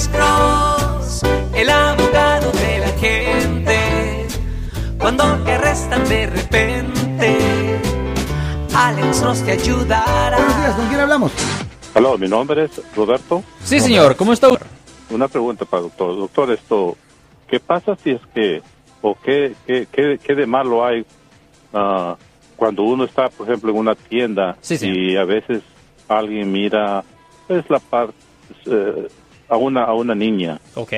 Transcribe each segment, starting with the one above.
Alex Cross, el abogado de la gente. Cuando te arrestan de repente, Alex Cross te ayudará. Buenos días, ¿con quién hablamos? Hola, mi nombre es Roberto. Sí, señor, ¿cómo está? Una pregunta para el doctor. Doctor, esto, ¿qué pasa si es que, o qué, qué, qué, qué de malo hay ah, cuando uno está, por ejemplo, en una tienda Sí, señor. y a veces alguien mira, es la parte, eh, a una, a una niña Ok,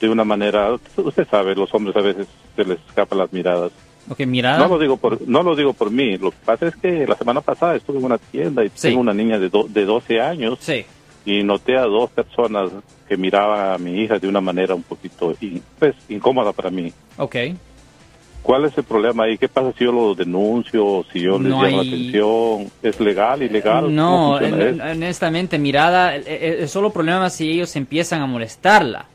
de una manera, usted sabe, los hombres a veces se les escapan las miradas. ok, mirada. No lo digo por, no lo digo por mí. Lo que pasa es que la semana pasada estuve en una tienda y Sí. tengo una niña de, do- de 12 años Sí, y noté a dos personas que miraban a mi hija de una manera un poquito in- pues, incómoda para mí. ok. ¿Cuál es el problema ahí? ¿Qué pasa si yo lo denuncio si yo les No llamo la atención? ¿Es legal, ilegal? No, honestamente, mirada, eh, eh, es solo problema si ellos empiezan a molestarla.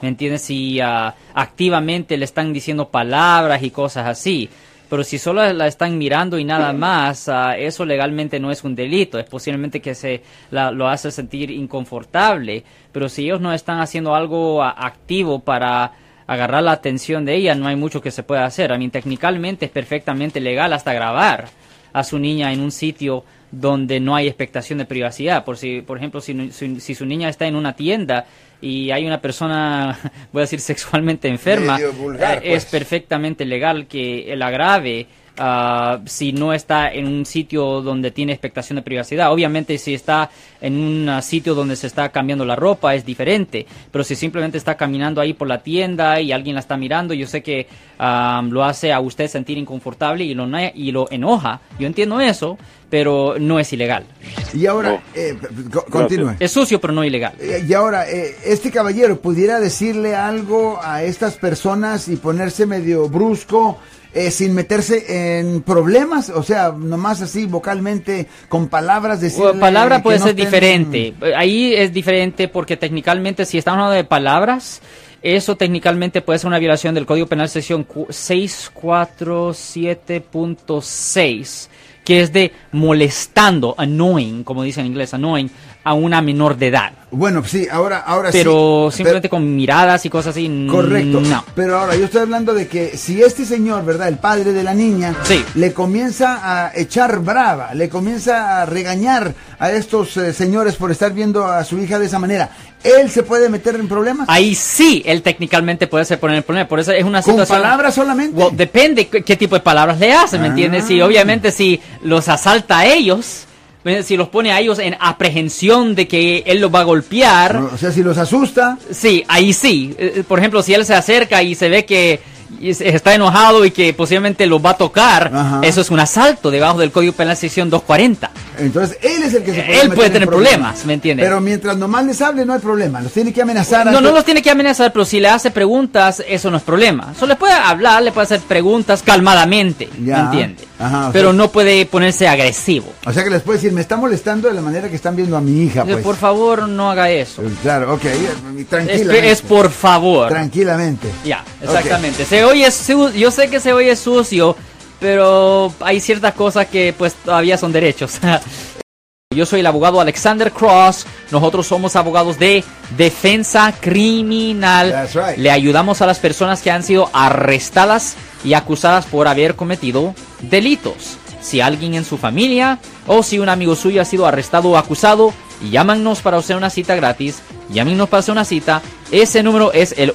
¿Me entiendes? Si ah, activamente le están diciendo palabras y cosas así. Pero si solo la están mirando y nada más, ah, eso legalmente no es un delito. Es posiblemente que se la- lo hace sentir inconfortable. Pero si ellos no están haciendo algo ah, activo para agarrar la atención de ella, no hay mucho que se pueda hacer. A mí, técnicamente es perfectamente legal hasta grabar a su niña en un sitio donde no hay expectación de privacidad. Por si, por ejemplo, si, nu- si, si su niña está en una tienda y hay una persona, voy a decir, sexualmente enferma, vulgar, eh, es pues. perfectamente legal que la grave ah, si no está en un sitio donde tiene expectación de privacidad. Obviamente si está en un ah, sitio donde se está cambiando la ropa es diferente, pero si simplemente está caminando ahí por la tienda y alguien la está mirando, yo sé que ah, lo hace a usted sentir inconfortable y lo, y lo enoja. Yo entiendo eso, pero no es ilegal. Y ahora, No. eh, co- continúe. Es sucio, pero no ilegal. Eh, Y ahora, eh, este caballero pudiera decirle algo a estas personas y ponerse medio brusco eh, sin meterse en problemas, o sea, nomás así vocalmente, con palabras decirle Bueno, palabra puede no ser estén- diferente. Ahí es diferente porque técnicamente si estamos hablando de palabras, eso técnicamente puede ser una violación del Código Penal sección cu- 647.6, que es de molestando, annoying, como dicen en inglés, annoying, a una menor de edad. Bueno, sí, ahora, ahora Pero sí. simplemente con miradas y cosas así, Correcto. no. Pero ahora yo estoy hablando de que si este señor, ¿verdad? El padre de la niña, Sí. le comienza a echar brava, le comienza a regañar a estos eh, señores por estar viendo a su hija de esa manera, ¿él se puede meter en problemas? Ahí sí, él técnicamente puede ser poner el problema. Por eso es una ¿Con situación. palabras solamente? Well, depende qué, qué tipo de palabras le hace, ¿me Ah. entiendes? Si obviamente si los asalta a ellos, ¿me- si los pone a ellos en aprehensión de que él los va a golpear, O sea, si los asusta, sí, ahí sí. Eh, Por ejemplo, si él se acerca y se ve que está enojado y que posiblemente los va a tocar, Ajá. eso es un asalto debajo del Código Penal sección 240. entonces él es el que se puede Él puede en tener problemas, ¿me entiendes? Pero mientras nomás les hable no hay problema, los tiene que amenazar. No, no los tiene que amenazar, pero si le hace preguntas, eso no es problema. Solo le puede hablar, le puede hacer preguntas calmadamente, Ya. ¿me entiende? Ajá, o pero sea- no puede ponerse agresivo. O sea que les puede decir, me está molestando de la manera que están viendo a mi hija, pues. Por favor, no haga eso. Claro, ok, Es, tranquilamente. es por favor. Tranquilamente. Ya, exactamente. Se oye su- yo sé que se oye sucio, pero hay ciertas cosas que pues todavía son derechos. Yo soy el abogado Alexander Cross. Nosotros somos abogados de defensa criminal. That's right. Le ayudamos a las personas que han sido arrestadas y acusadas por haber cometido delitos. Si alguien en su familia o si un amigo suyo ha sido arrestado o acusado, llámanos para hacer una cita gratis. Llámenos para hacer una cita. Ese número es el